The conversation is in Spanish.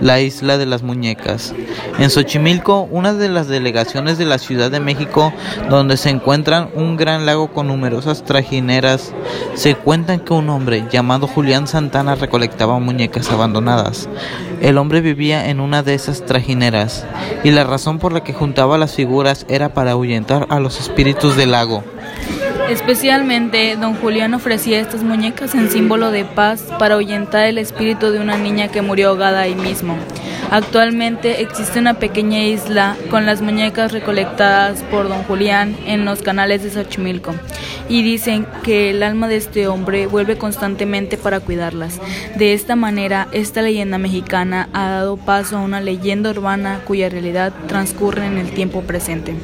la isla de las muñecas. En Xochimilco, una de las delegaciones de la Ciudad de México, donde se encuentran un gran lago con numerosas trajineras, se cuentan que un hombre llamado Julián Santana recolectaba muñecas abandonadas. El hombre vivía en una de esas trajineras y la razón por la que juntaba las figuras era para ahuyentar a los espíritus del lago. Especialmente, don Julián ofrecía estas muñecas en símbolo de paz para ahuyentar el espíritu de una niña que murió ahogada ahí mismo. Actualmente existe una pequeña isla con las muñecas recolectadas por don Julián en los canales de Xochimilco y dicen que el alma de este hombre vuelve constantemente para cuidarlas. De esta manera, esta leyenda mexicana ha dado paso a una leyenda urbana cuya realidad transcurre en el tiempo presente.